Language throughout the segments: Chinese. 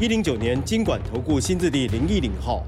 一零九年经管投顾新字第零一零号。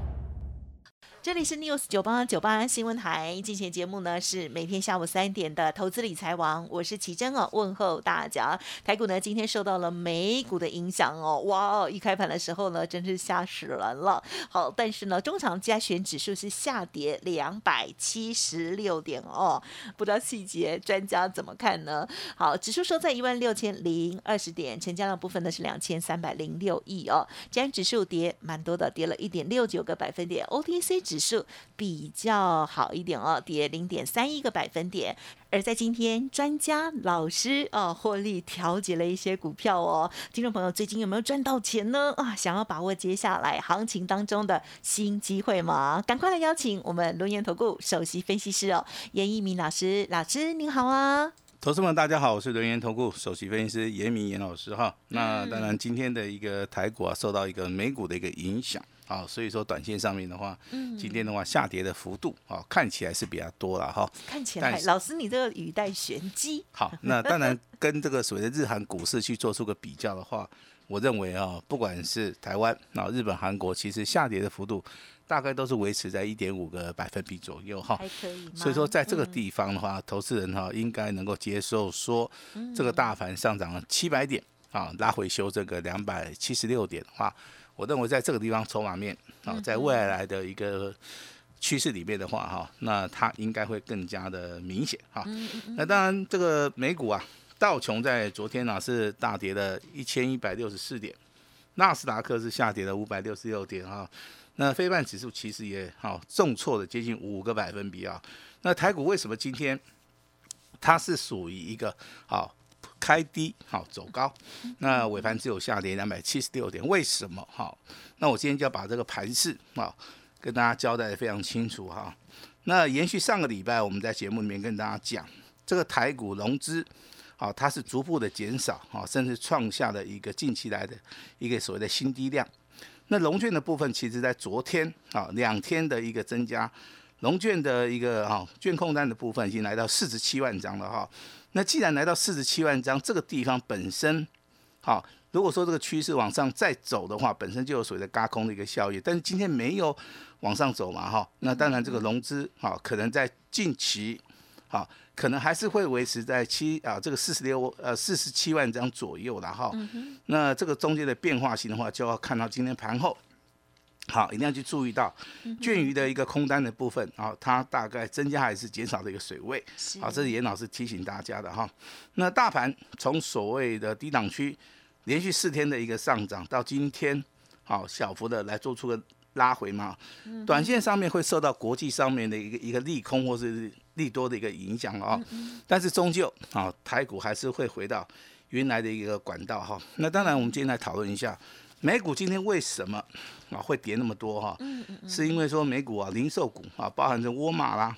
这里是 News 九八九八新闻台，今天节目呢是每天下午三点的投资理财王，我是奇珍哦，问候大家。台股呢今天受到了美股的影响哦，哇哦，一开盘的时候呢真是吓死人了。好，但是呢中长加权指数是下跌两百七十六点哦，不知道细节专家怎么看呢？好，指数收在一万六千零二十点，成交量部分呢是两千三百零六亿哦，加权指数跌蛮多的，跌了一点六九个百分点，OTC 指。指数比较好一点哦，跌零点三一个百分点。而在今天，专家老师哦获利调节了一些股票哦。听众朋友，最近有没有赚到钱呢？啊，想要把握接下来行情当中的新机会吗？赶快来邀请我们龙岩投顾首席分析师哦，严一鸣老师，老师您好啊！投资们大家好，我是轮岩投顾首席分析师严明严老师哈。那当然，今天的一个台股啊，受到一个美股的一个影响。好，所以说短线上面的话，嗯，今天的话下跌的幅度啊，看起来是比较多了哈。看起来，老师你这个语带玄机。好，那当然跟这个所谓的日韩股市去做出个比较的话，我认为啊，不管是台湾、啊日本、韩国，其实下跌的幅度大概都是维持在一点五个百分比左右哈。还可以。所以说，在这个地方的话，投资人哈应该能够接受说，这个大盘上涨了七百点啊，拉回修这个两百七十六点的话。我认为在这个地方筹码面啊，在未来的一个趋势里面的话哈，那它应该会更加的明显哈。那当然，这个美股啊，道琼在昨天呢是大跌了一千一百六十四点，纳斯达克是下跌了五百六十六点哈。那非半指数其实也好重挫了接近五个百分比啊。那台股为什么今天它是属于一个好？开低好走高，那尾盘只有下跌两百七十六点，为什么？好，那我今天就要把这个盘势啊跟大家交代的非常清楚哈。那延续上个礼拜我们在节目里面跟大家讲，这个台股融资好，它是逐步的减少啊，甚至创下了一个近期来的一个所谓的新低量。那融券的部分，其实在昨天啊两天的一个增加，龙券的一个哈券控单的部分已经来到四十七万张了哈。那既然来到四十七万张，这个地方本身，好，如果说这个趋势往上再走的话，本身就有所谓的嘎空的一个效应。但是今天没有往上走嘛，哈，那当然这个融资，好，可能在近期，好，可能还是会维持在七啊这个四十六呃四十七万张左右了哈。那这个中间的变化性的话，就要看到今天盘后。好，一定要去注意到，卷鱼的一个空单的部分啊，它大概增加还是减少的一个水位。好，这是严老师提醒大家的哈。那大盘从所谓的低档区连续四天的一个上涨，到今天好小幅的来做出个拉回嘛。短线上面会受到国际上面的一个一个利空或是利多的一个影响啊。但是终究啊，台股还是会回到原来的一个管道哈。那当然，我们今天来讨论一下。美股今天为什么啊会跌那么多哈？嗯嗯嗯，是因为说美股啊，零售股啊，包含着沃尔玛啦，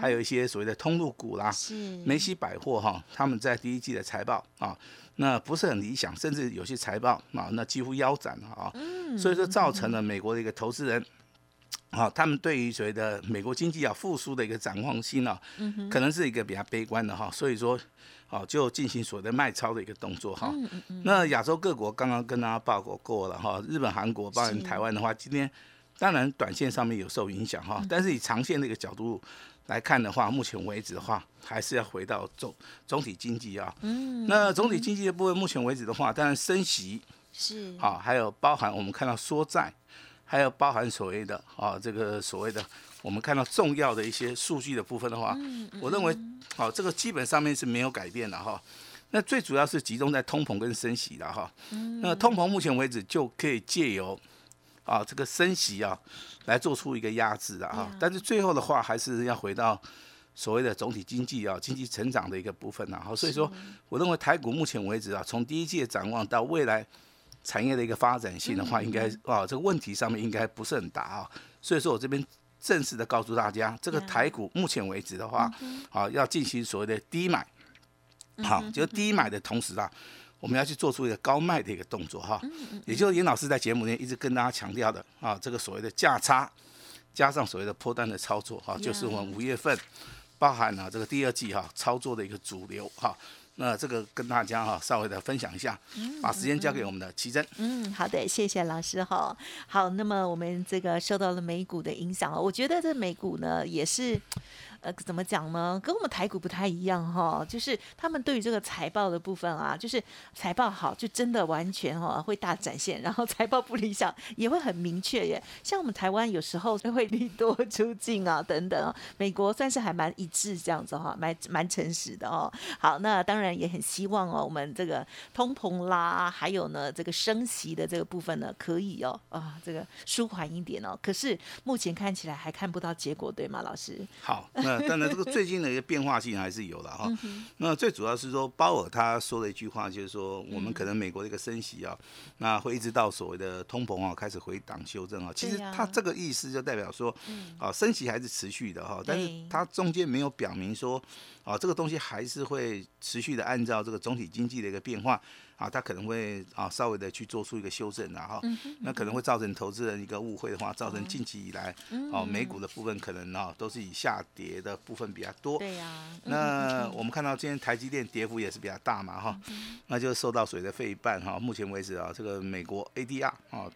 还有一些所谓的通路股啦，是。梅西百货哈，他们在第一季的财报啊，那不是很理想，甚至有些财报啊，那几乎腰斩了啊，嗯，所以说造成了美国的一个投资人，啊，他们对于所谓的美国经济啊复苏的一个展望性呢，可能是一个比较悲观的哈，所以说。好，就进行所谓的卖超的一个动作哈。那亚洲各国刚刚跟大家报告过了哈，日本、韩国，包含台湾的话，今天当然短线上面有受影响哈，但是以长线的一个角度来看的话，目前为止的话，还是要回到总总体经济啊。嗯。那总体经济的部分，目前为止的话，当然升息是好，还有包含我们看到缩债，还有包含所谓的啊这个所谓的。我们看到重要的一些数据的部分的话，我认为，好，这个基本上面是没有改变的哈。那最主要是集中在通膨跟升息的哈。那通膨目前为止就可以借由啊这个升息啊来做出一个压制的哈。但是最后的话还是要回到所谓的总体经济啊经济成长的一个部分呐。好，所以说我认为台股目前为止啊，从第一季的展望到未来产业的一个发展性的话，应该啊这个问题上面应该不是很大啊。所以说我这边正式的告诉大家，这个台股目前为止的话，啊要进行所谓的低买，好，就是低买的同时啊。我们要去做出一个高卖的一个动作哈，也就是严老师在节目里面一直跟大家强调的啊，这个所谓的价差加上所谓的破单的操作哈，就是我们五月份包含了这个第二季哈操作的一个主流哈。那这个跟大家哈稍微的分享一下，把时间交给我们的奇珍。嗯，好的，谢谢老师哈。好，那么我们这个受到了美股的影响哦，我觉得这美股呢也是。呃，怎么讲呢？跟我们台股不太一样哈，就是他们对于这个财报的部分啊，就是财报好就真的完全哈会大展现，然后财报不理想也会很明确耶。像我们台湾有时候会利多出尽啊等等，美国算是还蛮一致这样子哈，蛮蛮诚实的哦。好，那当然也很希望哦，我们这个通膨啦，还有呢这个升息的这个部分呢，可以哦啊这个舒缓一点哦。可是目前看起来还看不到结果，对吗，老师？好。呃，当然，这个最近的一个变化性还是有的哈。那最主要是说，鲍尔他说了一句话，就是说，我们可能美国的一个升息啊，那会一直到所谓的通膨啊开始回档修正啊。其实他这个意思就代表说，啊，升息还是持续的哈，但是他中间没有表明说，啊，这个东西还是会持续的按照这个总体经济的一个变化。啊，它可能会啊稍微的去做出一个修正，然后那可能会造成投资人一个误会的话，造成近期以来哦美股的部分可能啊都是以下跌的部分比较多。对呀。那我们看到今天台积电跌幅也是比较大嘛哈，那就受到水的费半哈。目前为止啊，这个美国 ADR 啊，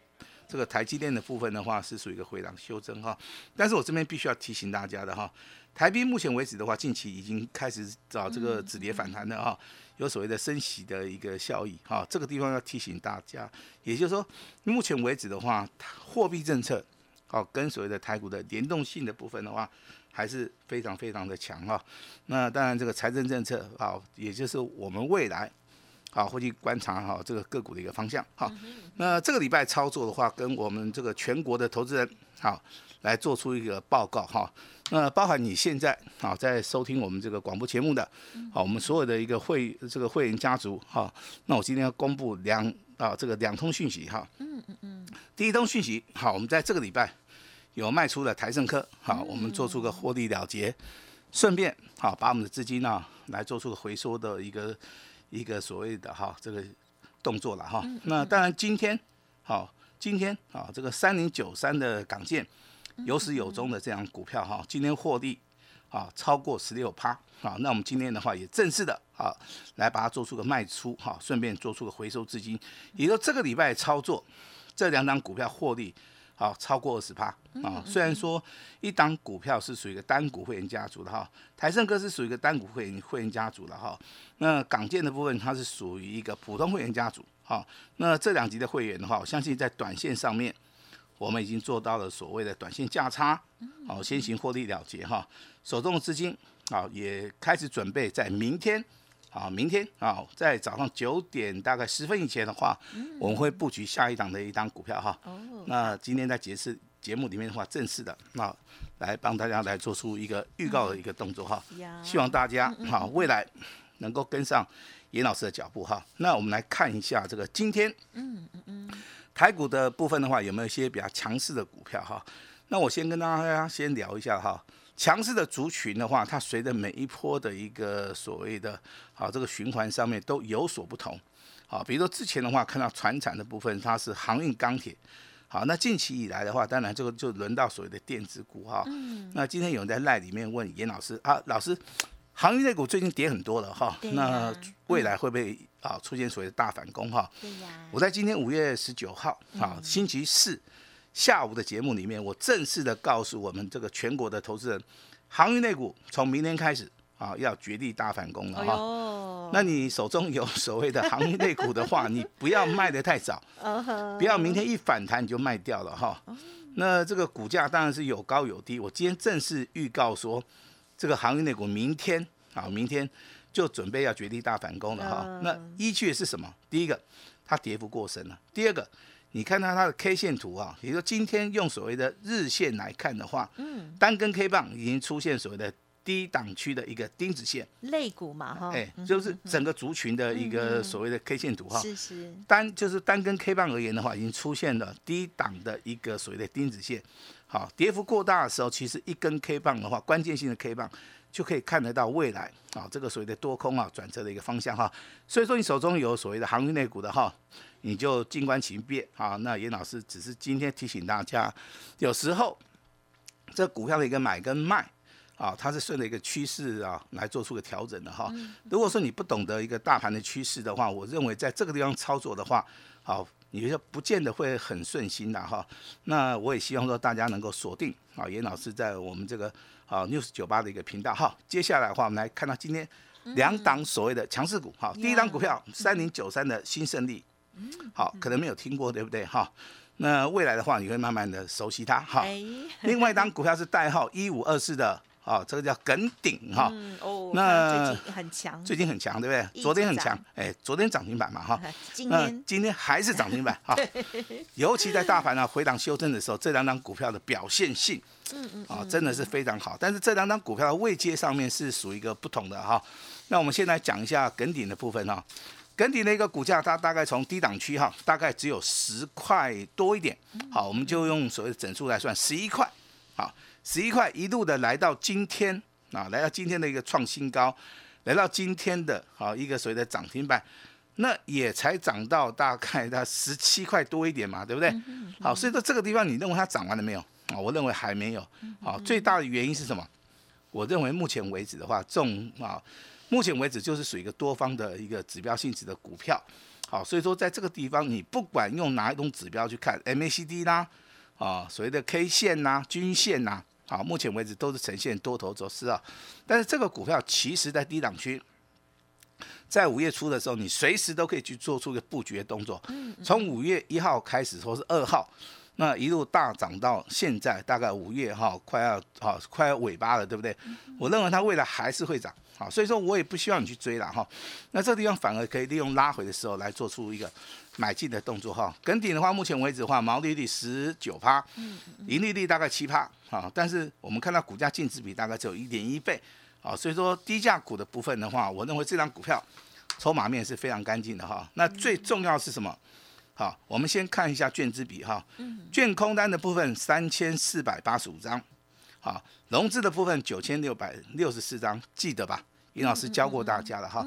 这个台积电的部分的话是属于一个回档修正哈。但是我这边必须要提醒大家的哈，台币目前为止的话，近期已经开始找这个止跌反弹的哈。有所谓的升息的一个效益，哈，这个地方要提醒大家，也就是说，目前为止的话，货币政策，好，跟所谓的台股的联动性的部分的话，还是非常非常的强哈。那当然，这个财政政策，好，也就是我们未来，好，会去观察哈这个个股的一个方向，好。那这个礼拜操作的话，跟我们这个全国的投资人，好，来做出一个报告哈。那包含你现在啊在收听我们这个广播节目的，好，我们所有的一个会这个会员家族哈，那我今天要公布两啊这个两通讯息哈。嗯嗯嗯。第一通讯息，好，我们在这个礼拜有卖出了台盛科，好，我们做出个获利了结，顺便好把我们的资金呢来做出个回收的一个一个所谓的哈这个动作了哈。那当然今天好，今天啊这个三零九三的港建。有始有终的这样股票哈，今天获利啊超过十六趴啊，那我们今天的话也正式的啊来把它做出个卖出哈，顺便做出个回收资金，也就这个礼拜操作这两档股票获利好超过二十趴啊。虽然说一档股票是属于一个单股会员家族的哈，台盛哥是属于一个单股会员会员家族的哈，那港建的部分它是属于一个普通会员家族哈，那这两级的会员的话，我相信在短线上面。我们已经做到了所谓的短线价差，好，先行获利了结哈。手中的资金啊，也开始准备在明天，好，明天啊，在早上九点大概十分以前的话，我们会布局下一档的一档股票哈。那今天在节次节目里面的话，正式的那来帮大家来做出一个预告的一个动作哈。希望大家啊未来能够跟上严老师的脚步哈。那我们来看一下这个今天。嗯嗯嗯。台股的部分的话，有没有一些比较强势的股票哈？那我先跟大家先聊一下哈。强势的族群的话，它随着每一波的一个所谓的好这个循环上面都有所不同。好，比如说之前的话，看到船产的部分，它是航运钢铁。好，那近期以来的话，当然这个就轮到所谓的电子股哈。嗯。那今天有人在赖里面问严老师啊，老师，航运类股最近跌很多了哈。那未来会不会？啊，出现所谓的大反攻哈！对呀，我在今天五月十九号啊，星期四下午的节目里面，我正式的告诉我们这个全国的投资人，航运类股从明天开始啊，要绝地大反攻了哈。那你手中有所谓的航运类股的话，你不要卖的太早，不要明天一反弹你就卖掉了哈。那这个股价当然是有高有低，我今天正式预告说，这个航运类股明天啊，明天。就准备要绝地大反攻了哈，那依据是什么？第一个，它跌幅过深了；第二个，你看到它的 K 线图啊，也就说今天用所谓的日线来看的话，嗯，单根 K 棒已经出现所谓的低档区的一个钉子线，肋骨嘛哈，哎，就是整个族群的一个所谓的 K 线图哈。是是，单就是单根 K 棒而言的话，已经出现了低档的一个所谓的钉子线。好，跌幅过大的时候，其实一根 K 棒的话，关键性的 K 棒就可以看得到未来啊，这个所谓的多空啊转折的一个方向哈。所以说，你手中有所谓的航运类股的哈，你就静观其变啊。那严老师只是今天提醒大家，有时候这股票的一个买跟卖啊，它是顺着一个趋势啊来做出个调整的哈。如果说你不懂得一个大盘的趋势的话，我认为在这个地方操作的话，好。你就不见得会很顺心的哈，那我也希望说大家能够锁定啊，严老师在我们这个啊 news 九八的一个频道哈。接下来的话，我们来看到今天两档所谓的强势股哈，第一档股票三零九三的新胜利，好，可能没有听过对不对哈？那未来的话，你会慢慢的熟悉它哈。另外一档股票是代号一五二四的。哦，这个叫梗顶哈，哦，那最近很强，最近很强，对不对？昨天很强，哎，昨天涨停板嘛哈，今天今天还是涨停板哈，尤其在大盘呢回档修正的时候，这两张股票的表现性，嗯嗯，啊，真的是非常好。但是这两张股票的位阶上面是属于一个不同的哈。那我们先来讲一下梗顶的部分哈，梗顶的一个股价，它大概从低档区哈，大概只有十块多一点，好，我们就用所谓的整数来算，十一块，好。十一块一路的来到今天啊，来到今天的一个创新高，来到今天的好一个所谓的涨停板，那也才涨到大概它十七块多一点嘛，对不对？好，所以说这个地方你认为它涨完了没有啊？我认为还没有。好，最大的原因是什么？我认为目前为止的话，这种啊，目前为止就是属于一个多方的一个指标性质的股票。好，所以说在这个地方，你不管用哪一种指标去看，MACD 啦，啊，所谓的 K 线呐，均线呐。好，目前为止都是呈现多头走势啊，但是这个股票其实在低档区，在五月初的时候，你随时都可以去做出一个布局的动作。从五月一号开始，或是二号，那一路大涨到现在，大概五月哈，快要好快要尾巴了，对不对？我认为它未来还是会涨。好，所以说我也不希望你去追了哈。那这个地方反而可以利用拉回的时候来做出一个买进的动作哈。跟顶的话，目前为止的话，毛利率十九趴，盈利率大概七趴，啊，但是我们看到股价净值比大概只有一点一倍，啊，所以说低价股的部分的话，我认为这张股票筹码面是非常干净的哈。那最重要是什么？好，我们先看一下券资比哈，券空单的部分三千四百八十五张。好，融资的部分九千六百六十四张，记得吧？尹老师教过大家了哈。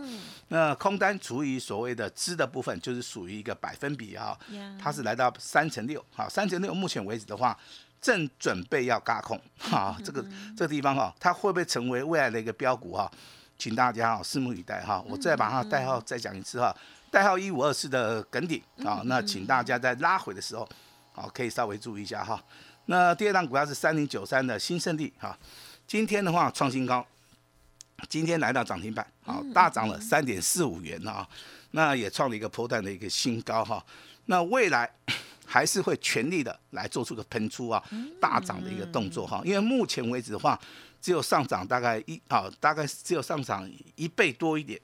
那空单除以所谓的资的部分，就是属于一个百分比哈，它是来到三乘六。好，三乘六，目前为止的话，正准备要嘎空。哈，这个这个地方哈，它会不会成为未来的一个标股哈？请大家哈拭目以待哈。我再把它代号再讲一次哈，代号一五二四的梗顶啊，那请大家在拉回的时候，好可以稍微注意一下哈。那第二档股票是三零九三的新胜利哈，今天的话创新高，今天来到涨停板，好大涨了三点四五元啊，那也创了一个波段的一个新高哈，那未来还是会全力的来做出个喷出啊，大涨的一个动作哈，因为目前为止的话，只有上涨大概一啊，大概只有上涨一倍多一点，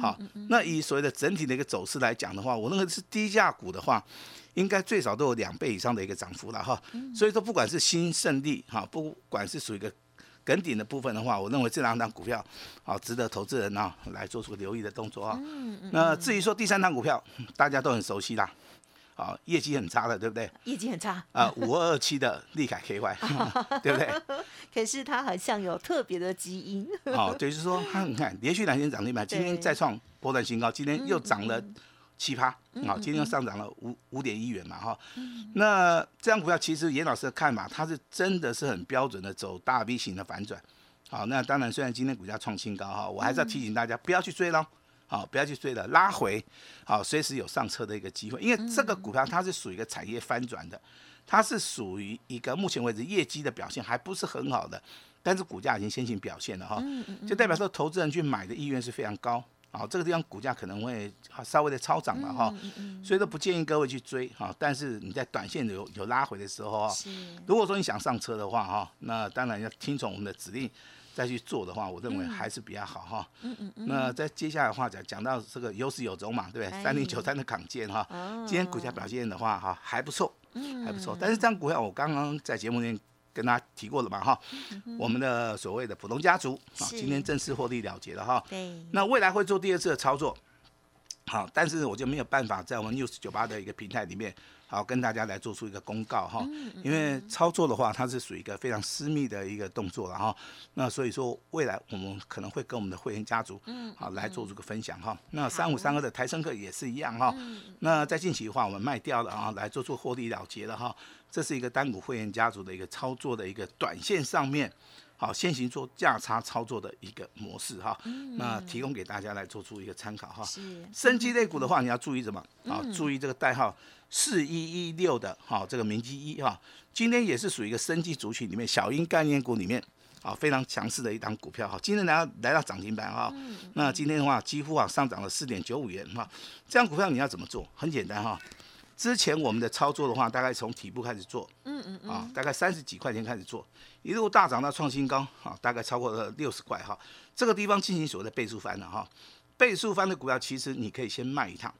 好，那以所谓的整体的一个走势来讲的话，我认为是低价股的话。应该最少都有两倍以上的一个涨幅了哈，所以说不管是新胜利哈，不管是属于一个梗顶的部分的话，我认为这两档股票好值得投资人啊来做出留意的动作啊。那至于说第三档股票，大家都很熟悉啦，好业绩很差的，对不对？业绩很差啊，五二二七的利凯 KY，对不对？可是它好像有特别的基因。好，就是说它你看连续两天涨停板，今天再创波段新高，今天又涨了。七趴，好，今天又上涨了五五点一元嘛，哈，那这张股票其实严老师的看法，它是真的是很标准的走大 V 型的反转，好，那当然虽然今天股价创新高哈，我还是要提醒大家不要去追喽，好，不要去追了，拉回，好，随时有上车的一个机会，因为这个股票它是属于一个产业翻转的，它是属于一个目前为止业绩的表现还不是很好的，但是股价已经先行表现了哈，就代表说投资人去买的意愿是非常高。好，这个地方股价可能会稍微的超涨了哈，所以说不建议各位去追哈。但是你在短线有有拉回的时候啊，如果说你想上车的话哈，那当然要听从我们的指令再去做的话，我认为还是比较好哈。嗯嗯嗯。那在接下来的话讲讲到这个有始有终嘛，对不对？三零九三的港建哈，今天股价表现的话哈还不错，还不错。但是这张股票我刚刚在节目里面跟大家提过了嘛哈，我们的所谓的普通家族啊，今天正式获利了结了哈。对，那未来会做第二次的操作，好，但是我就没有办法在我们 news 九八的一个平台里面，好跟大家来做出一个公告哈，因为操作的话，它是属于一个非常私密的一个动作了哈。那所以说，未来我们可能会跟我们的会员家族，好来做这个分享哈。那三五三二的台升客也是一样哈。那在近期的话，我们卖掉了啊，来做做获利了结了哈。这是一个单股会员家族的一个操作的一个短线上面。好，先行做价差操作的一个模式哈，那提供给大家来做出一个参考哈。是生机类股的话，你要注意什么？啊，注意这个代号四一一六的哈，这个明基一哈，今天也是属于一个生技族群里面小鹰概念股里面啊非常强势的一档股票哈，今天来到来到涨停板哈，那今天的话几乎啊上涨了四点九五元哈，这样股票你要怎么做？很简单哈。之前我们的操作的话，大概从底部开始做，嗯嗯啊，大概三十几块钱开始做，一路大涨到创新高，啊，大概超过了六十块哈，这个地方进行所谓的倍数翻了哈，倍数翻的股票其实你可以先卖一趟，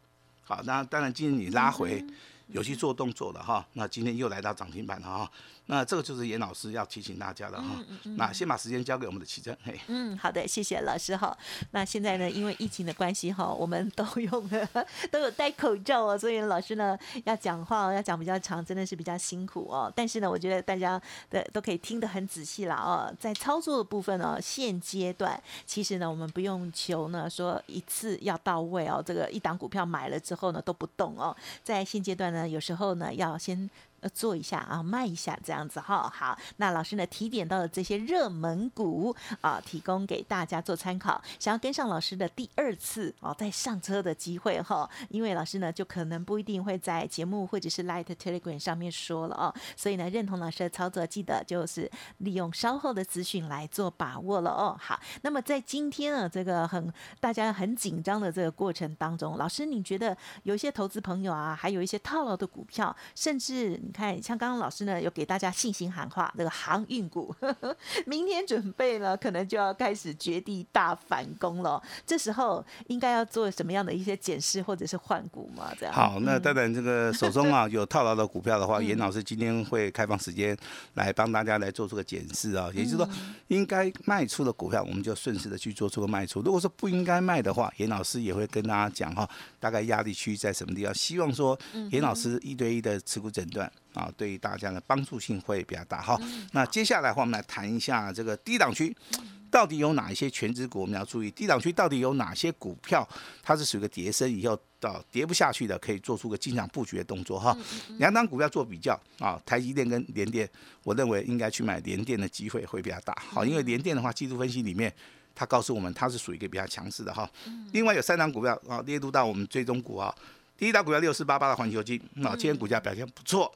好，那当然今天你拉回有去做动作的哈，那今天又来到涨停板了哈。那这个就是严老师要提醒大家的哈。那先把时间交给我们的奇珍，嘿。嗯，好的，谢谢老师哈。那现在呢，因为疫情的关系哈，我们都用了 都有戴口罩哦，所以老师呢要讲话要讲比较长，真的是比较辛苦哦。但是呢，我觉得大家的都可以听得很仔细了哦。在操作的部分呢，现阶段其实呢，我们不用求呢说一次要到位哦。这个一档股票买了之后呢都不动哦，在现阶段呢，有时候呢要先。做一下啊，卖一下这样子哈。好，那老师呢提点到的这些热门股啊，提供给大家做参考。想要跟上老师的第二次哦，再上车的机会哈，因为老师呢就可能不一定会在节目或者是 Light Telegram 上面说了哦，所以呢认同老师的操作，记得就是利用稍后的资讯来做把握了哦。好，那么在今天啊这个很大家很紧张的这个过程当中，老师你觉得有一些投资朋友啊，还有一些套牢的股票，甚至。看，像刚刚老师呢，有给大家信心喊话，这个航运股，明天准备了，可能就要开始绝地大反攻了。这时候应该要做什么样的一些检视或者是换股嘛？这样。好，那当然这个手中啊 有套牢的股票的话，严老师今天会开放时间来帮大家来做出个检视啊。也就是说，应该卖出的股票，我们就顺势的去做出个卖出。如果说不应该卖的话，严老师也会跟大家讲哈，大概压力区在什么地方。希望说严老师一对一的持股诊断。啊，对于大家的帮助性会比较大哈。那接下来的话，我们来谈一下这个低档区 到底有哪一些全值股，我们要注意。低档区到底有哪些股票，它是属于个跌升以后到跌不下去的，可以做出个进场布局的动作哈。两档股票做比较啊，台积电跟联电，我认为应该去买联电的机会会比较大。好，因为联电的话，技术分析里面它告诉我们它是属于一个比较强势的哈。另外有三档股票啊，列入到我们追踪股啊。第一档股票六四八八的环球金，那今天股价表现不错。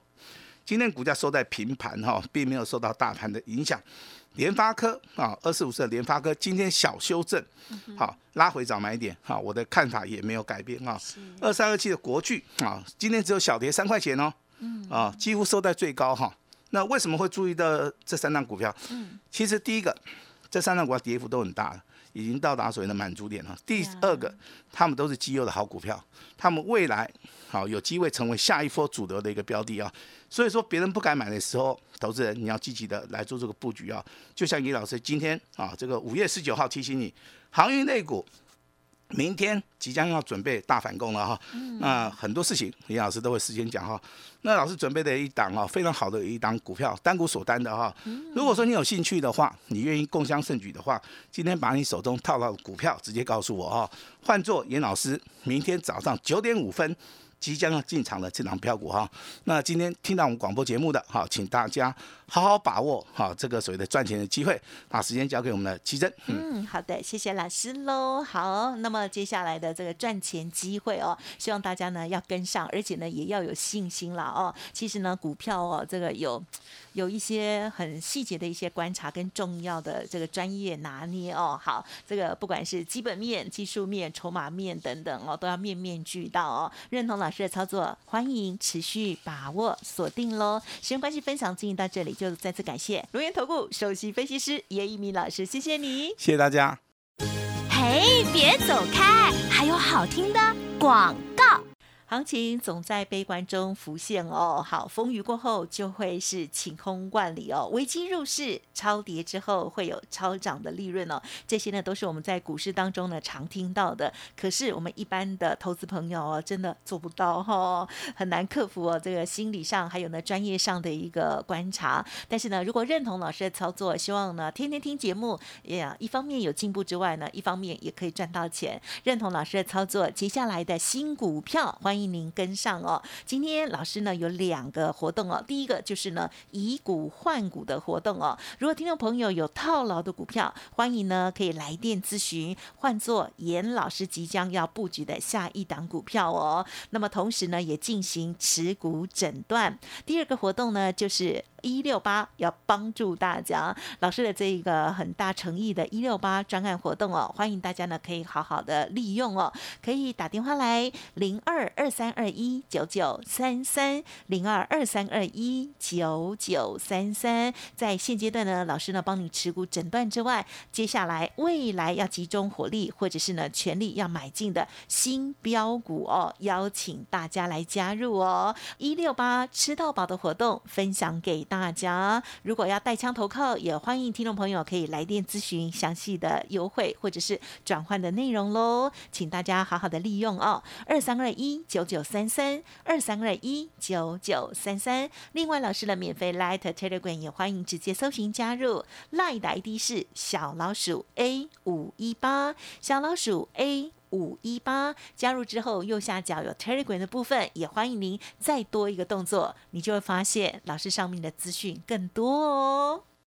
今天股价收在平盘哈，并没有受到大盘的影响。联发科啊，二四五四的联发科今天小修正，好拉回早买点哈，我的看法也没有改变哈。二三二七的国巨啊，今天只有小跌三块钱哦，啊几乎收在最高哈。那为什么会注意到这三档股票？其实第一个，这三档股票跌幅都很大了。已经到达所谓的满足点了。第二个，他们都是绩优的好股票，他们未来好有机会成为下一波主流的一个标的啊。所以说，别人不敢买的时候，投资人你要积极的来做这个布局啊。就像李老师今天啊，这个五月十九号提醒你，航运类股。明天即将要准备大反攻了哈，那很多事情严老师都会事先讲哈。那老师准备的一档哈，非常好的一档股票，单股锁单的哈。如果说你有兴趣的话，你愿意共襄盛举的话，今天把你手中套到的股票直接告诉我哈，换做严老师，明天早上九点五分。即将要进场的这档票股哈，那今天听到我们广播节目的哈，请大家好好把握哈这个所谓的赚钱的机会，把时间交给我们的奇珍。嗯，好的，谢谢老师喽。好，那么接下来的这个赚钱机会哦，希望大家呢要跟上，而且呢也要有信心了哦。其实呢，股票哦，这个有有一些很细节的一些观察跟重要的这个专业拿捏哦。好，这个不管是基本面、技术面、筹码面等等哦，都要面面俱到哦。认同了。老师的操作，欢迎持续把握锁定喽。时间关系，分享进行到这里，就再次感谢龙岩投顾首席分析师叶一鸣老师，谢谢你，谢谢大家。嘿，别走开，还有好听的广告。行情总在悲观中浮现哦。好，风雨过后就会是晴空万里哦。危机入市，超跌之后会有超涨的利润哦。这些呢都是我们在股市当中呢常听到的。可是我们一般的投资朋友哦，真的做不到哈，很难克服哦这个心理上还有呢专业上的一个观察。但是呢，如果认同老师的操作，希望呢天天听节目，也一方面有进步之外呢，一方面也可以赚到钱。认同老师的操作，接下来的新股票欢迎。欢迎您跟上哦！今天老师呢有两个活动哦，第一个就是呢以股换股的活动哦。如果听众朋友有套牢的股票，欢迎呢可以来电咨询，换做严老师即将要布局的下一档股票哦。那么同时呢也进行持股诊断。第二个活动呢就是。一六八要帮助大家，老师的这一个很大诚意的一六八专案活动哦，欢迎大家呢可以好好的利用哦，可以打电话来零二二三二一九九三三零二二三二一九九三三，在现阶段呢，老师呢帮你持股诊断之外，接下来未来要集中火力或者是呢全力要买进的新标股哦，邀请大家来加入哦，一六八吃到饱的活动分享给。大家。如果要带枪投靠，也欢迎听众朋友可以来电咨询详细的优惠或者是转换的内容喽，请大家好好的利用哦，二三二一九九九三三二三二一九九三三。另外，老师的免费 Light Telegram 也欢迎直接搜寻加入，Light 的 ID 是小老鼠 A 五一八，小老鼠 A。五一八加入之后，右下角有 Telegram 的部分，也欢迎您再多一个动作，你就会发现老师上面的资讯更多哦。